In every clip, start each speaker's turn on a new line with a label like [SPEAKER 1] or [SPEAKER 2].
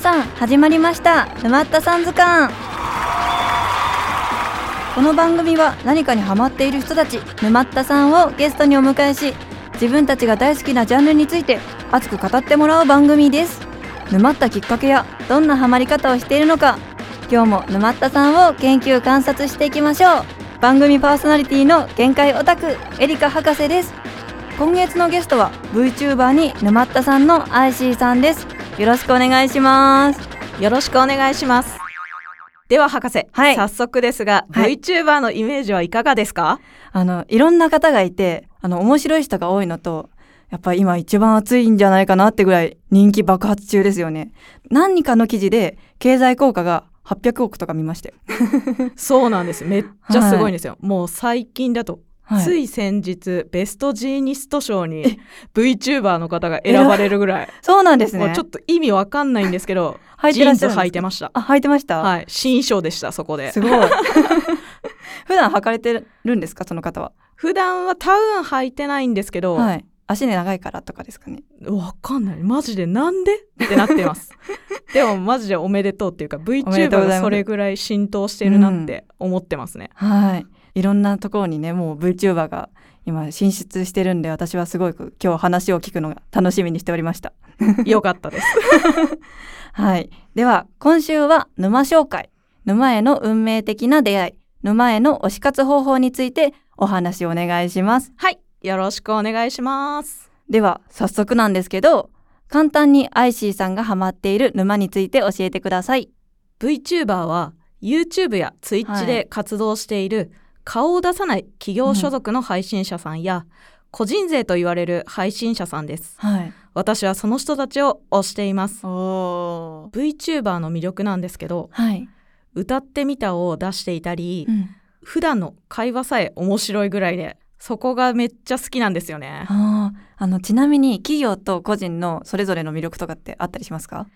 [SPEAKER 1] さん
[SPEAKER 2] 始まりました。沼ったさん図鑑。この番組は何かにハマっている人たち沼ったさんをゲストにお迎えし自分たちが大好きなジャンルについて熱く語ってもらう番組です。沼ったきっかけやどんなハマり方をしているのか今日も沼ったさんを研究観察していきましょう。番組パーソナリティの限界オタクエリカ博士です。今月のゲストは VTuber に沼ったさんのアイシーさんです。よろしくお願いします。
[SPEAKER 3] よろしくお願いします。では博士、
[SPEAKER 2] はい。
[SPEAKER 3] 早速ですが、
[SPEAKER 2] はい。
[SPEAKER 3] VTuber のイメージはいかがですか？
[SPEAKER 2] あのいろんな方がいてあの面白い人が多いのとやっぱ今一番熱いんじゃないかなってぐらい人気爆発中ですよね。何かの記事で経済効果が800億とか見まして、
[SPEAKER 3] そうなんです。めっちゃすごいんですよ。もう最近だと、
[SPEAKER 2] はい、
[SPEAKER 3] つい先日、ベストジーニスト賞に VTuber の方が選ばれるぐらい、
[SPEAKER 2] そうなんですね。
[SPEAKER 3] ちょっと意味わかんないんですけど、
[SPEAKER 2] 履い
[SPEAKER 3] ジーンズ
[SPEAKER 2] てらっ
[SPEAKER 3] 履いてました。
[SPEAKER 2] あ履いてました、
[SPEAKER 3] はい。新衣装でした、そこで。
[SPEAKER 2] すごい。普段履かれてるんですか？その方は。
[SPEAKER 3] 普段は多分履いてないんですけど、
[SPEAKER 2] はい。足ね長いからとかですかね。
[SPEAKER 3] わかんない。マジでなんで？ってなってます。でもマジでおめでとうっていうか VTuber がそれぐらい浸透してるなって思ってますね。
[SPEAKER 2] はいいろんなところにねもう VTuber が今進出してるんで私はすごく今日話を聞くのが楽しみにしておりました
[SPEAKER 3] よかったです。
[SPEAKER 2] はい。では、今週は沼紹介。沼への運命的な出会い。沼への推し活方法についてお話をお願いします。
[SPEAKER 3] はい。よろしくお願いします。
[SPEAKER 2] では、早速なんですけど、簡単にアイシーさんがハマっている沼について教えてください。
[SPEAKER 3] VTuber は YouTube や Twitch
[SPEAKER 2] はい
[SPEAKER 3] で活動している顔を出さない企業所属の配信者さんや、個人税と言われる配信者さんです。
[SPEAKER 2] はい。
[SPEAKER 3] 私はその人たちを推しています。
[SPEAKER 2] お
[SPEAKER 3] VTuber の魅力なんですけど、
[SPEAKER 2] はい。
[SPEAKER 3] 歌ってみたを出していたり、
[SPEAKER 2] うん。
[SPEAKER 3] 普段の会話さえ面白いぐらいでそこがめっちゃ好きなんですよね
[SPEAKER 2] ああ、あの、ちなみに企業と個人のそれぞれの魅力とかってあったりしますか？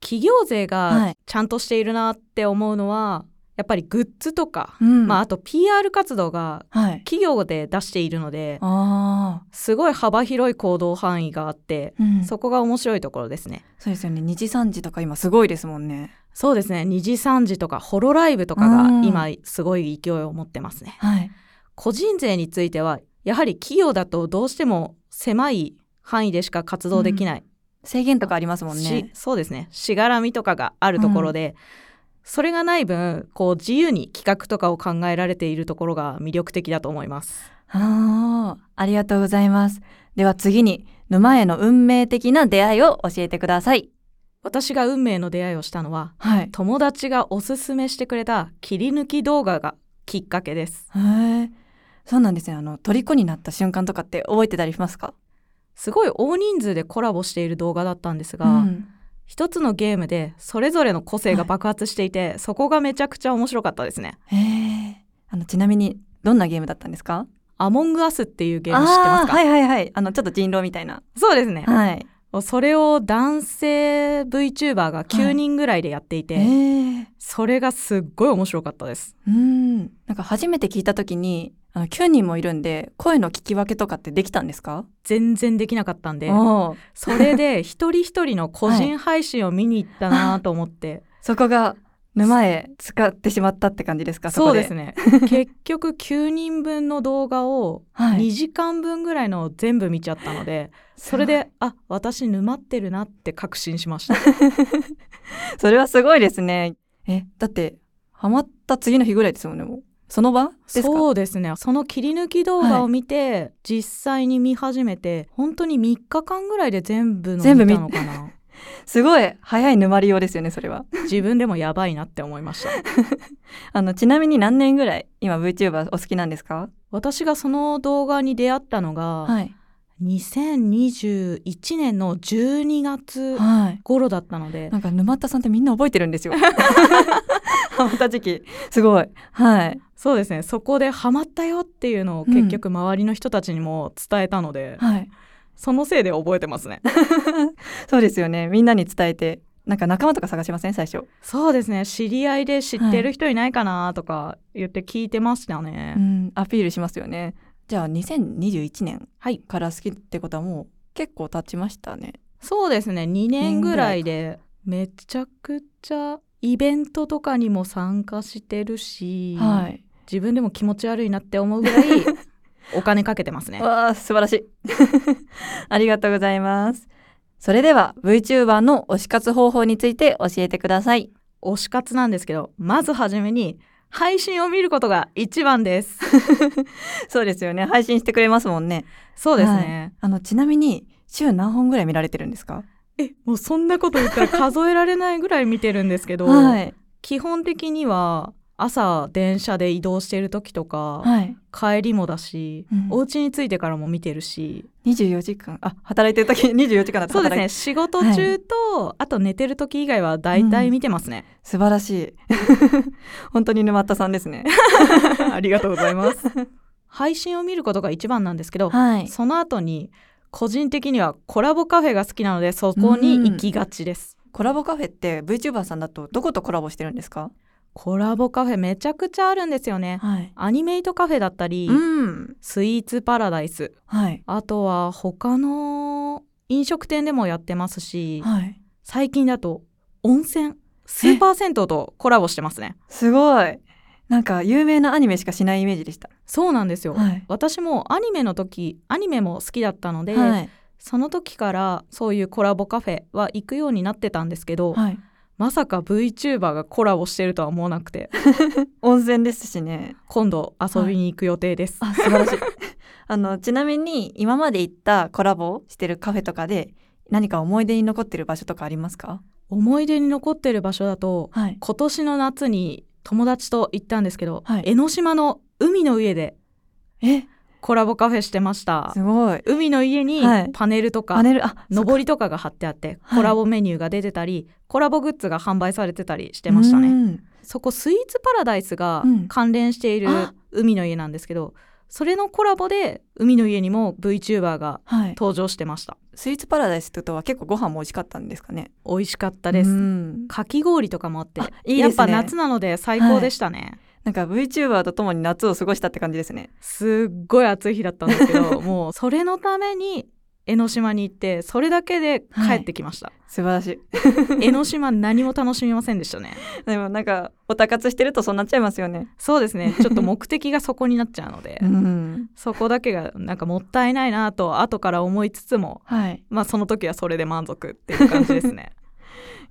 [SPEAKER 3] 企業税
[SPEAKER 2] はい
[SPEAKER 3] がちゃんとしているなって思うのは、やっぱりグッズとか、
[SPEAKER 2] うん
[SPEAKER 3] まああと PR 活動が
[SPEAKER 2] はい。
[SPEAKER 3] 企業で出しているので
[SPEAKER 2] ああ、
[SPEAKER 3] すごい幅広い行動範囲があって、
[SPEAKER 2] うん。
[SPEAKER 3] そこが面白いところですね
[SPEAKER 2] そうですよね。2時3時とか今すごいですもんね。
[SPEAKER 3] そうですね2時3時とかホロライブとか
[SPEAKER 2] うん
[SPEAKER 3] が今すごい勢いを持ってますね
[SPEAKER 2] はい。
[SPEAKER 3] 個人税についてはやはり企業だとどうしても狭い範囲でしか活動できない、
[SPEAKER 2] 制限とかありますもん
[SPEAKER 3] し
[SPEAKER 2] ね。
[SPEAKER 3] そうですねしがらみとかがあるところで、それがない分こう自由に企画とかを考えられているところが魅力的だと思います
[SPEAKER 2] ああ、ありがとうございます。では次に、沼への運命的な出会いを教えてください。
[SPEAKER 3] 私が運命の出会いをしたのは
[SPEAKER 2] はい。
[SPEAKER 3] 友達がおすすめしてくれた切り抜き動画がきっかけです
[SPEAKER 2] へえ。そうなんですね。あの、虜になった瞬間とかって覚えてたりしますか？
[SPEAKER 3] すごい大人数でコラボしている動画だったんですが、
[SPEAKER 2] うん。
[SPEAKER 3] 一つのゲームでそれぞれの個性が爆発していて、そこがめちゃくちゃ面白かったですね
[SPEAKER 2] へえ。あの、ちなみに、どんなゲームだったんですか？
[SPEAKER 3] アモングアスっていうゲーム知ってますか、
[SPEAKER 2] はいはいはい。あの、ちょっと人狼みたいな。
[SPEAKER 3] そうですね
[SPEAKER 2] はい。
[SPEAKER 3] それを男性 VTuber が9人ぐらいでやっていて、
[SPEAKER 2] へえ。
[SPEAKER 3] それがすっごい面白かったです。
[SPEAKER 2] うん。なんか初めて聞いたときに、あの、9人もいるんで、声の聞き分けとかってできたんですか？
[SPEAKER 3] 全然できなかったんで、それで一人一人の個人配信を見に行ったなと思って、
[SPEAKER 2] そこが沼へ使ってしまったって感じですか？こ
[SPEAKER 3] そうですね。結局9人分の動画を
[SPEAKER 2] はい
[SPEAKER 3] 2時間分ぐらいの全部見ちゃったので、それで、あ、私沼ってるなって確信しました。
[SPEAKER 2] それはすごいですね。え、だって、ハマった次の日ぐらいですもんね、もう。その場ですか？
[SPEAKER 3] そうですね。その切り抜き動画を見て、実際に見始めて、本当に3日間ぐらいで全部の
[SPEAKER 2] 見
[SPEAKER 3] たのかな。
[SPEAKER 2] すごい早い沼りようですよね、それは。
[SPEAKER 3] 自分でもやばいなって思いました。
[SPEAKER 2] あの、ちなみに何年ぐらい今 VTuber お好きなんですか？
[SPEAKER 3] 私がその動画に出会ったのが、
[SPEAKER 2] はい。
[SPEAKER 3] 2021年の12月
[SPEAKER 2] はい。
[SPEAKER 3] 頃だったので、
[SPEAKER 2] なんか沼田さんってみんな覚えてるんですよ。ハマった時期。すごい。はい。
[SPEAKER 3] そうですねそこでハマったよっていうのを結局周りの人たちにも伝えたので、
[SPEAKER 2] はい。
[SPEAKER 3] そのせいで覚えてますね
[SPEAKER 2] そうですよね。みんなに伝えて。なんか仲間とか探しません？最初。
[SPEAKER 3] そうですね知り合いで知ってる人いないかなとか言って聞いてましたね、
[SPEAKER 2] うん。アピールしますよね。じゃあ2021年
[SPEAKER 3] はい
[SPEAKER 2] から好きってことはもう結構経ちましたね
[SPEAKER 3] そうですね2年ぐらいでめちゃくちゃイベントとかにも参加してるし、
[SPEAKER 2] はい
[SPEAKER 3] 自分でも気持ち悪いなって思うぐらいお金かけてますね。
[SPEAKER 2] わあ素晴らしい。ありがとうございます。それでは VTuber の推し活方法について教えてください。
[SPEAKER 3] 推し活なんですけどまずはじめに配信を見ることが一番です。
[SPEAKER 2] そうですよね。配信してくれますもんね。
[SPEAKER 3] そうですね、
[SPEAKER 2] あのちなみに週何本ぐらい見られてるんですか？
[SPEAKER 3] えもうそんなこと言ったら数えられないぐらい見てるんですけど、
[SPEAKER 2] はい。
[SPEAKER 3] 基本的には朝電車で移動してる時とか、
[SPEAKER 2] はい。
[SPEAKER 3] 帰りもだし、
[SPEAKER 2] うん。
[SPEAKER 3] お家に着いてからも見てるし。
[SPEAKER 2] 24時間。あ働いてる時 24時間だと
[SPEAKER 3] そうですね。仕事中と、あと寝てる時以外はだいたい見てますね、
[SPEAKER 2] 素晴らしい。本当に沼田さんですね。
[SPEAKER 3] ありがとうございます。配信を見ることが一番なんですけど、
[SPEAKER 2] はい。
[SPEAKER 3] その後に個人的にはコラボカフェが好きなのでそこに行きがちです、
[SPEAKER 2] コラボカフェって VTuber さんだとどことコラボしてるんですか？
[SPEAKER 3] コラボカフェめちゃくちゃあるんですよね。
[SPEAKER 2] はい。
[SPEAKER 3] アニメイトカフェだったり、
[SPEAKER 2] うん。
[SPEAKER 3] スイーツパラダイス。
[SPEAKER 2] はい。
[SPEAKER 3] あとは他の飲食店でもやってますし
[SPEAKER 2] はい。
[SPEAKER 3] 最近だと温泉。スーパー銭湯とコラボしてますね。
[SPEAKER 2] すごい。なんか有名なアニメしかしないイメージでした。
[SPEAKER 3] そうなんですよ、
[SPEAKER 2] はい。
[SPEAKER 3] 私もアニメの時アニメも好きだったので、
[SPEAKER 2] はい。
[SPEAKER 3] その時からそういうコラボカフェは行くようになってたんですけど、
[SPEAKER 2] はい
[SPEAKER 3] まさか VTuber がコラボしてるとは思わなくて。
[SPEAKER 2] 温泉ですしね。
[SPEAKER 3] 今度遊びに行く予定です、
[SPEAKER 2] あ素晴らしい。あのちなみに今まで行ったコラボしてるカフェとかで何か思い出に残ってる場所とかありますか？
[SPEAKER 3] 思い出に残ってる場所だと
[SPEAKER 2] はい。
[SPEAKER 3] 今年の夏に友達と行ったんですけど、
[SPEAKER 2] はい。
[SPEAKER 3] 江ノ島の海の家で
[SPEAKER 2] え？
[SPEAKER 3] コラボカフェしてました。
[SPEAKER 2] すごい。
[SPEAKER 3] 海の家に
[SPEAKER 2] はい。
[SPEAKER 3] パネルとか、
[SPEAKER 2] パネルあ
[SPEAKER 3] 上りとかが貼ってあって
[SPEAKER 2] はい。
[SPEAKER 3] コラボメニューが出てたり、コラボグッズが販売されてたりしてましたね。
[SPEAKER 2] ね
[SPEAKER 3] そこスイーツパラダイスが
[SPEAKER 2] うん。
[SPEAKER 3] 関連している
[SPEAKER 2] あ。
[SPEAKER 3] 海の家なんですけど、それのコラボで海の家にも VTuber が
[SPEAKER 2] はい。
[SPEAKER 3] 登場してました。
[SPEAKER 2] スイーツパラダイスってことは結構ご飯も美味しかったんですかね？
[SPEAKER 3] 美味しかったです、
[SPEAKER 2] うん。
[SPEAKER 3] かき氷とかもあって
[SPEAKER 2] ね。
[SPEAKER 3] やっぱ夏なので最高でしたね、
[SPEAKER 2] なんか VTuber とともに夏を過ごしたって感じですね。
[SPEAKER 3] すっごい暑い日だったんですけど もうそれのために江ノ島に行ってそれだけで帰ってきました、
[SPEAKER 2] 素晴らしい。
[SPEAKER 3] 江ノ島何も楽しみませんでしたね。
[SPEAKER 2] でもなんかおたかつしてるとそうなっちゃいますよね。
[SPEAKER 3] そうですね。ちょっと目的がそこになっちゃうので、
[SPEAKER 2] うん。
[SPEAKER 3] そこだけがなんかもったいないなと後から思いつつも
[SPEAKER 2] はい。
[SPEAKER 3] まあその時はそれで満足っていう感じですね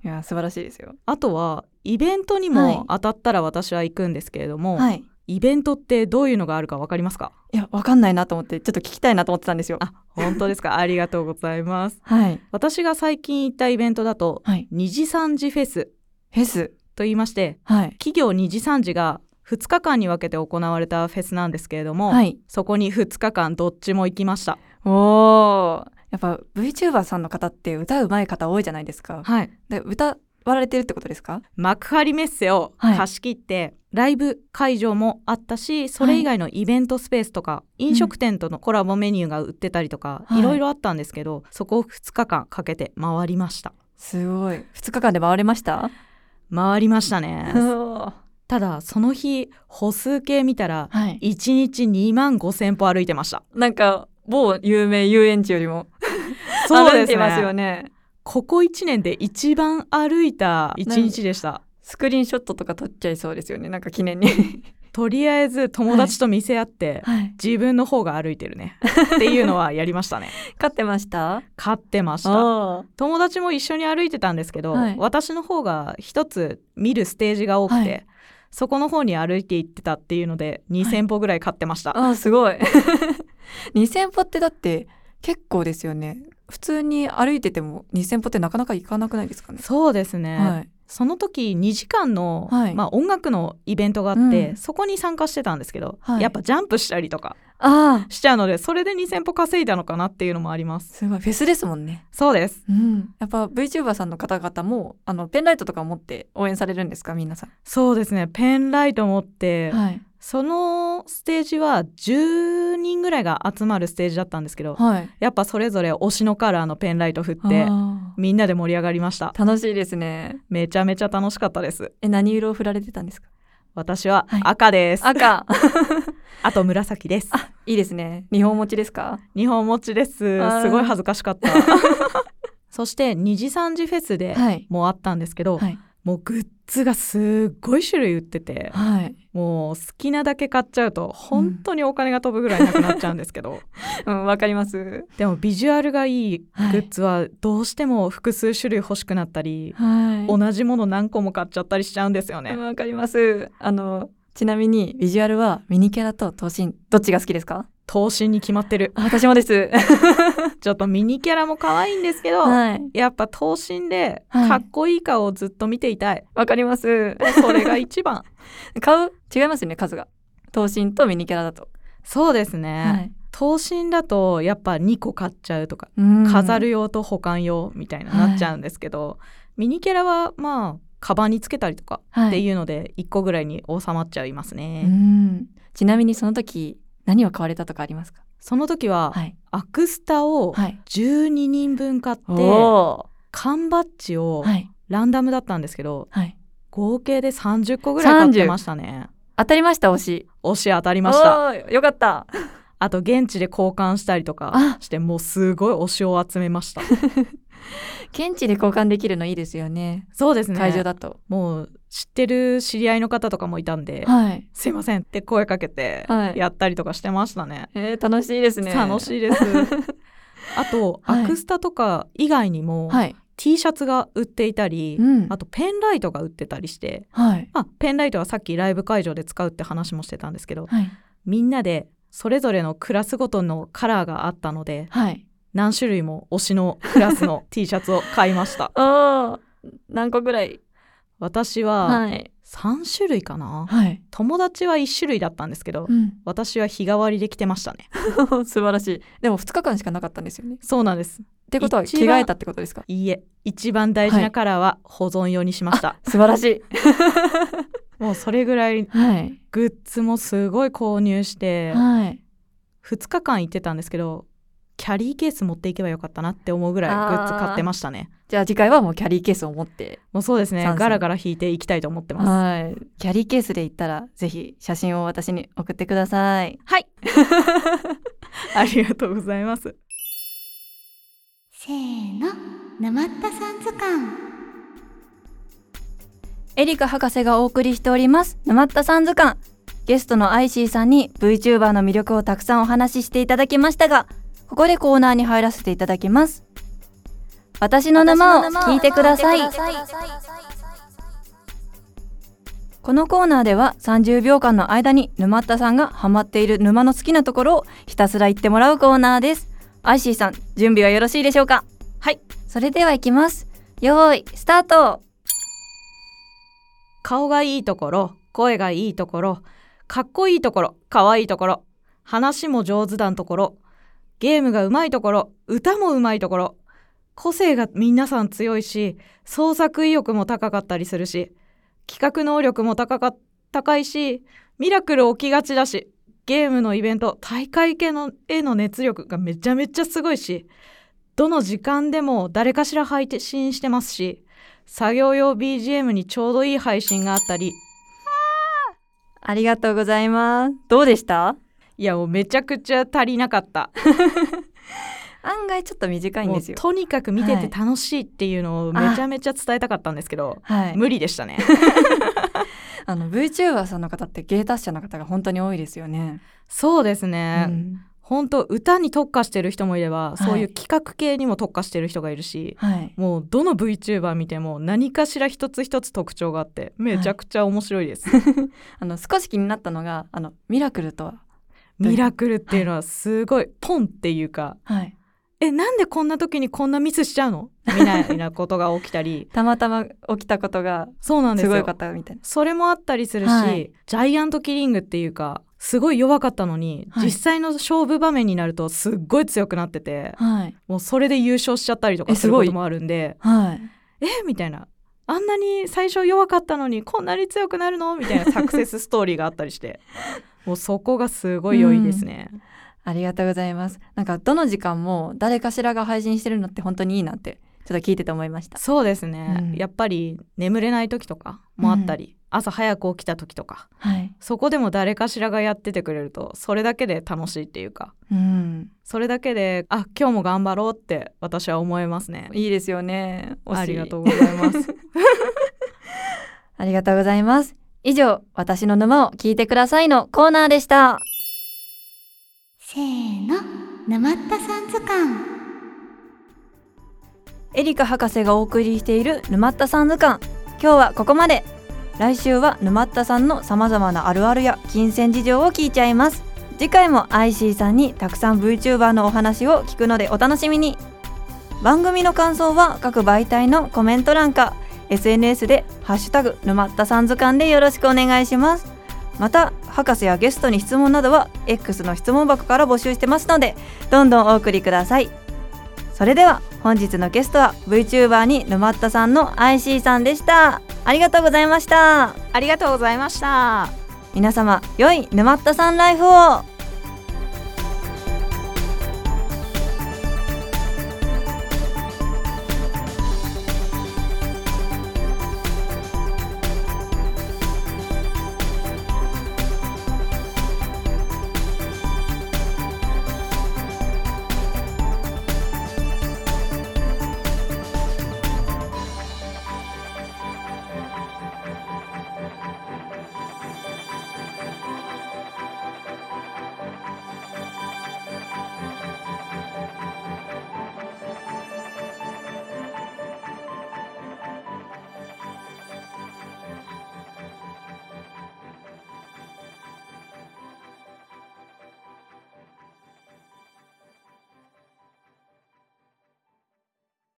[SPEAKER 2] いや素晴らしいですよ。
[SPEAKER 3] あとはイベントに
[SPEAKER 2] はい。
[SPEAKER 3] も当たったら私は行くんですけれども、
[SPEAKER 2] はい。
[SPEAKER 3] イベントってどういうのがあるかわかりますか？
[SPEAKER 2] いやわかんないなと思ってちょっと聞きたいなと思ってたんですよ。
[SPEAKER 3] あ本当ですか？ありがとうございます。
[SPEAKER 2] はい。
[SPEAKER 3] 私が最近行ったイベントだと
[SPEAKER 2] はい。
[SPEAKER 3] 二次三次フェス。
[SPEAKER 2] フェス？
[SPEAKER 3] と言いまして
[SPEAKER 2] はい。
[SPEAKER 3] 企業二次三次が2日間に分けて行われたフェスなんですけれども、
[SPEAKER 2] はい。
[SPEAKER 3] そこに2日間どっちも行きました。
[SPEAKER 2] おーやっぱ VTuber さんの方って歌うまい方多いじゃないですか。
[SPEAKER 3] はい。
[SPEAKER 2] で歌われてるってことですか？
[SPEAKER 3] 幕張メッセを
[SPEAKER 2] はい。
[SPEAKER 3] 貸し切って、ライブ会場もあったしそれ以外のイベントスペースとか、飲食店とのコラボメニューが売ってたりとか、
[SPEAKER 2] はい。
[SPEAKER 3] いろいろあったんですけどそこを2日間かけて回りました。
[SPEAKER 2] すごい。2日間で回れました？
[SPEAKER 3] 回りましたね。
[SPEAKER 2] は
[SPEAKER 3] ただその日歩数計見たら
[SPEAKER 2] い。
[SPEAKER 3] 1日2万5千歩歩いてました。
[SPEAKER 2] なんか某有名遊園地よりも
[SPEAKER 3] そうですね。
[SPEAKER 2] ね。
[SPEAKER 3] ここ1年で一番歩いた1日でした。
[SPEAKER 2] スクリーンショットとか撮っちゃいそうですよね。なんか記念に。
[SPEAKER 3] とりあえず友達と見せ合って、
[SPEAKER 2] はい。
[SPEAKER 3] 自分の方が歩いてるね。っていうのはやりましたね。
[SPEAKER 2] 勝ってました？
[SPEAKER 3] 勝ってました。
[SPEAKER 2] あ
[SPEAKER 3] 友達も一緒に歩いてたんですけど、
[SPEAKER 2] はい。
[SPEAKER 3] 私の方が一つ見るステージが多くて、
[SPEAKER 2] はい。
[SPEAKER 3] そこの方に歩いて行ってたっていうので2,000歩ぐらい買ってました、
[SPEAKER 2] あーすごい。2000歩ってだって結構ですよね普通に歩いてても2000歩ってなかなか行かなくないですかね？
[SPEAKER 3] そうですね、
[SPEAKER 2] はい。
[SPEAKER 3] その時2時間の、
[SPEAKER 2] はい。
[SPEAKER 3] まあ、音楽のイベントがあって、
[SPEAKER 2] うん。
[SPEAKER 3] そこに参加してたんですけど、
[SPEAKER 2] はい。
[SPEAKER 3] やっぱジャンプしたりとかしちゃうのでそれで2,000歩稼いだのかなっていうのもあります。
[SPEAKER 2] すごいフェスですもんね。
[SPEAKER 3] そうです。
[SPEAKER 2] うん。やっぱ VTuber さんの方々もあのペンライトとか持って応援されるんですか皆さん？
[SPEAKER 3] そうですね。ペンライト持って、
[SPEAKER 2] はい。
[SPEAKER 3] そのステージは10人ぐらいが集まるステージだったんですけど、
[SPEAKER 2] はい。
[SPEAKER 3] やっぱそれぞれ推しのカラーのペンライト振って
[SPEAKER 2] あ
[SPEAKER 3] みんなで盛り上がりました。
[SPEAKER 2] ー楽しいですね。
[SPEAKER 3] めちゃめちゃ楽しかったです。
[SPEAKER 2] え何色を振られてたんですか？
[SPEAKER 3] 私は
[SPEAKER 2] はい。
[SPEAKER 3] 赤です、
[SPEAKER 2] 赤。
[SPEAKER 3] あと紫です。
[SPEAKER 2] いいですね。日本持ちですか？
[SPEAKER 3] 日本持ちです。すごい恥ずかしかった。そして2時3時フェスで
[SPEAKER 2] はい。
[SPEAKER 3] もあったんですけど、
[SPEAKER 2] はい
[SPEAKER 3] もうグッズがすっごい種類売ってて
[SPEAKER 2] はい。
[SPEAKER 3] もう好きなだけ買っちゃうと本当にお金が飛ぶぐらいなくなっちゃうんですけど、
[SPEAKER 2] うんわかります？
[SPEAKER 3] でもビジュアルがいい
[SPEAKER 2] はい。
[SPEAKER 3] グッズはどうしても複数種類欲しくなったり、
[SPEAKER 2] はい。
[SPEAKER 3] 同じもの何個も買っちゃったりしちゃうんですよね。
[SPEAKER 2] わかります。あのちなみにビジュアルはミニキャラと頭身どっちが好きですか？
[SPEAKER 3] 頭身に決まってる。
[SPEAKER 2] あ私もです。
[SPEAKER 3] ちょっとミニキャラも可愛いんですけど、
[SPEAKER 2] はい。
[SPEAKER 3] やっぱ頭身で
[SPEAKER 2] はい。
[SPEAKER 3] かっこいい顔をずっと見ていたい、
[SPEAKER 2] わかります。
[SPEAKER 3] それが一番。
[SPEAKER 2] 買う？違いますよね数が。頭身とミニキャラだと、
[SPEAKER 3] そうですね、
[SPEAKER 2] はい。
[SPEAKER 3] 頭身だとやっぱ2個買っちゃうとか、
[SPEAKER 2] うん。
[SPEAKER 3] 飾る用と保管用みたいななっちゃうんですけど、ミニキャラはまあカバンにつけたりとか
[SPEAKER 2] はい
[SPEAKER 3] っていうので1個ぐらいに収まっちゃいますね、
[SPEAKER 2] うん。ちなみにその時何を買われたとかありますか？
[SPEAKER 3] その時は、
[SPEAKER 2] はい。
[SPEAKER 3] アクスタを
[SPEAKER 2] はい。
[SPEAKER 3] 12人分買って、
[SPEAKER 2] お
[SPEAKER 3] 缶バッジをランダムだったんですけど、
[SPEAKER 2] はい。
[SPEAKER 3] 合計で30個ぐらい買ってましたね。
[SPEAKER 2] 当たりました推し。
[SPEAKER 3] 推し当たりました。
[SPEAKER 2] よかった。
[SPEAKER 3] あと現地で交換したりとか
[SPEAKER 2] あ。
[SPEAKER 3] してもうすごい推しを集めました
[SPEAKER 2] 現地で交換できるのいいですよね。
[SPEAKER 3] そうですね。
[SPEAKER 2] 会場だと、
[SPEAKER 3] もう知ってる知り合いの方とかもいたんで、
[SPEAKER 2] はい。
[SPEAKER 3] すいませんって声かけて
[SPEAKER 2] はい。
[SPEAKER 3] やったりとかしてましたね、
[SPEAKER 2] えー、楽しいですね。
[SPEAKER 3] 楽しいです。あと、
[SPEAKER 2] はい。
[SPEAKER 3] アクスタとか以外にも、
[SPEAKER 2] はい。
[SPEAKER 3] T シャツが売っていたり、
[SPEAKER 2] うん。
[SPEAKER 3] あとペンライトが売ってたりして
[SPEAKER 2] はい。
[SPEAKER 3] あペンライトはさっきライブ会場で使うって話もしてたんですけど
[SPEAKER 2] はい。
[SPEAKER 3] みんなでそれぞれのクラスごとのカラーがあったので
[SPEAKER 2] はい
[SPEAKER 3] 何種類も推しのクラスの T シャツを買いました。
[SPEAKER 2] 何個ぐらい？
[SPEAKER 3] 私は
[SPEAKER 2] はい。
[SPEAKER 3] 3種類かな？
[SPEAKER 2] はい、
[SPEAKER 3] 友達は1種類だったんですけど
[SPEAKER 2] うん、
[SPEAKER 3] 私は日替わりで着てましたね。
[SPEAKER 2] 素晴らしい。でも2日間しかなかったんですよね。
[SPEAKER 3] そうなんです。
[SPEAKER 2] ってことは着替えたってことですか？
[SPEAKER 3] いいえ。一番大事なカラーは保存用にしました、
[SPEAKER 2] 素晴らしい。
[SPEAKER 3] もうそれぐらい
[SPEAKER 2] はい。
[SPEAKER 3] グッズもすごい購入して
[SPEAKER 2] はい。
[SPEAKER 3] 2日間行ってたんですけどキャリーケース持っていけばよかったなって思うぐらいグッズ買ってましたね。
[SPEAKER 2] じゃあ次回はもうキャリーケースを持って。
[SPEAKER 3] もうそうですね。ガラガラ引いていきたいと思ってます。
[SPEAKER 2] はい。キャリーケースで行ったらぜひ写真を私に送ってください。
[SPEAKER 3] はい。ありがとうございます。
[SPEAKER 1] せーの。沼ったさん図鑑。
[SPEAKER 2] エリカ博士がお送りしております。沼ったさん図鑑。ゲストのアイシーさんに VTuber の魅力をたくさんお話ししていただきましたがここでコーナーに入らせていただきます。私の沼を聞いてください。このコーナーでは30秒間の間に沼ったさんがハマっている沼の好きなところをひたすら言ってもらうコーナーです。アイシーさん準備はよろしいでしょうか？
[SPEAKER 3] はい。
[SPEAKER 2] それでは行きます。よーいスタート。
[SPEAKER 3] 顔がいいところ声がいいところかっこいいところかわいいところ話も上手なところゲームがうまいところ歌もうまいところ個性が皆さん強いし創作意欲も高かったりするし企画能力も高か高いしミラクル起きがちだしゲームのイベント大会系のへの熱力がめちゃめちゃすごいしどの時間でも誰かしら配信してますし作業用 BGM にちょうどいい配信があったり。
[SPEAKER 2] ありがとうございます。どうでした？
[SPEAKER 3] いやもうめちゃくちゃ足りなかった
[SPEAKER 2] 案外ちょっと短いんですよ。
[SPEAKER 3] とにかく見てて楽しいっていうのをめちゃめちゃ伝えたかったんですけど
[SPEAKER 2] はい。
[SPEAKER 3] 無理でしたね
[SPEAKER 2] あの VTuber さんの方って芸達者の方が本当に多いですよね。
[SPEAKER 3] そうですね、
[SPEAKER 2] うん
[SPEAKER 3] 本当歌に特化してる人もいれば、
[SPEAKER 2] い
[SPEAKER 3] そういう企画系にも特化してる人がいるし
[SPEAKER 2] はい。
[SPEAKER 3] もうどの VTuber 見ても何かしら一つ一つ特徴があってめちゃくちゃ面白いです、
[SPEAKER 2] あの少し気になったのがあのミラクルとは。
[SPEAKER 3] ミラクルっていうのはすごいポンっていうか
[SPEAKER 2] はい。
[SPEAKER 3] えなんでこんな時にこんなミスしちゃうの？みたいなことが起きたり。
[SPEAKER 2] たまたま起きたことが
[SPEAKER 3] そうなんですすよ
[SPEAKER 2] ごいかったみたいな。
[SPEAKER 3] それもあったりするし、
[SPEAKER 2] はい。
[SPEAKER 3] ジャイアントキリングっていうかすごい弱かったのに、
[SPEAKER 2] はい。
[SPEAKER 3] 実際の勝負場面になるとすっごい強くなってて
[SPEAKER 2] はい。
[SPEAKER 3] もうそれで優勝しちゃったりとか
[SPEAKER 2] えすごい。
[SPEAKER 3] することもあるんで
[SPEAKER 2] はい。
[SPEAKER 3] えみたいな。あんなに最初弱かったのにこんなに強くなるの？みたいなサクセスストーリーがあったりしてもうそこがすごい良いですね、
[SPEAKER 2] ありがとうございます。なんかどの時間も誰かしらが配信してるのって本当にいいなってちょっと聞いてて思いました。
[SPEAKER 3] そうですね、
[SPEAKER 2] うん。
[SPEAKER 3] やっぱり眠れない時とかもあったり、朝早く起きた時とか
[SPEAKER 2] はい。
[SPEAKER 3] そこでも誰かしらがやっててくれるとそれだけで楽しいっていうか
[SPEAKER 2] うん。
[SPEAKER 3] それだけであ今日も頑張ろうって私は思いますね。
[SPEAKER 2] いいですよね。
[SPEAKER 3] ありがとうございます。
[SPEAKER 2] ありがとうございます以上私の沼を聞いてくださいのコーナーでした。
[SPEAKER 1] せーの沼ったさん図鑑。
[SPEAKER 2] エリカ博士がお送りしている沼ったさん図鑑。今日はここまで。来週は沼ったさんの様々なあるあるや金銭事情を聞いちゃいます。次回も IC さんにたくさん VTuber のお話を聞くのでお楽しみに。番組の感想は各媒体のコメント欄か SNS で「ハッシュタグ沼ったさん図鑑」でよろしくお願いします。また博士やゲストに質問などは X の質問箱から募集してますのでどんどんお送りください。それでは本日のゲストは VTuber に沼ったさんの IC さんでした。ありがとうございました。
[SPEAKER 3] ありがとうございました。
[SPEAKER 2] 皆様良い沼ったさんライフを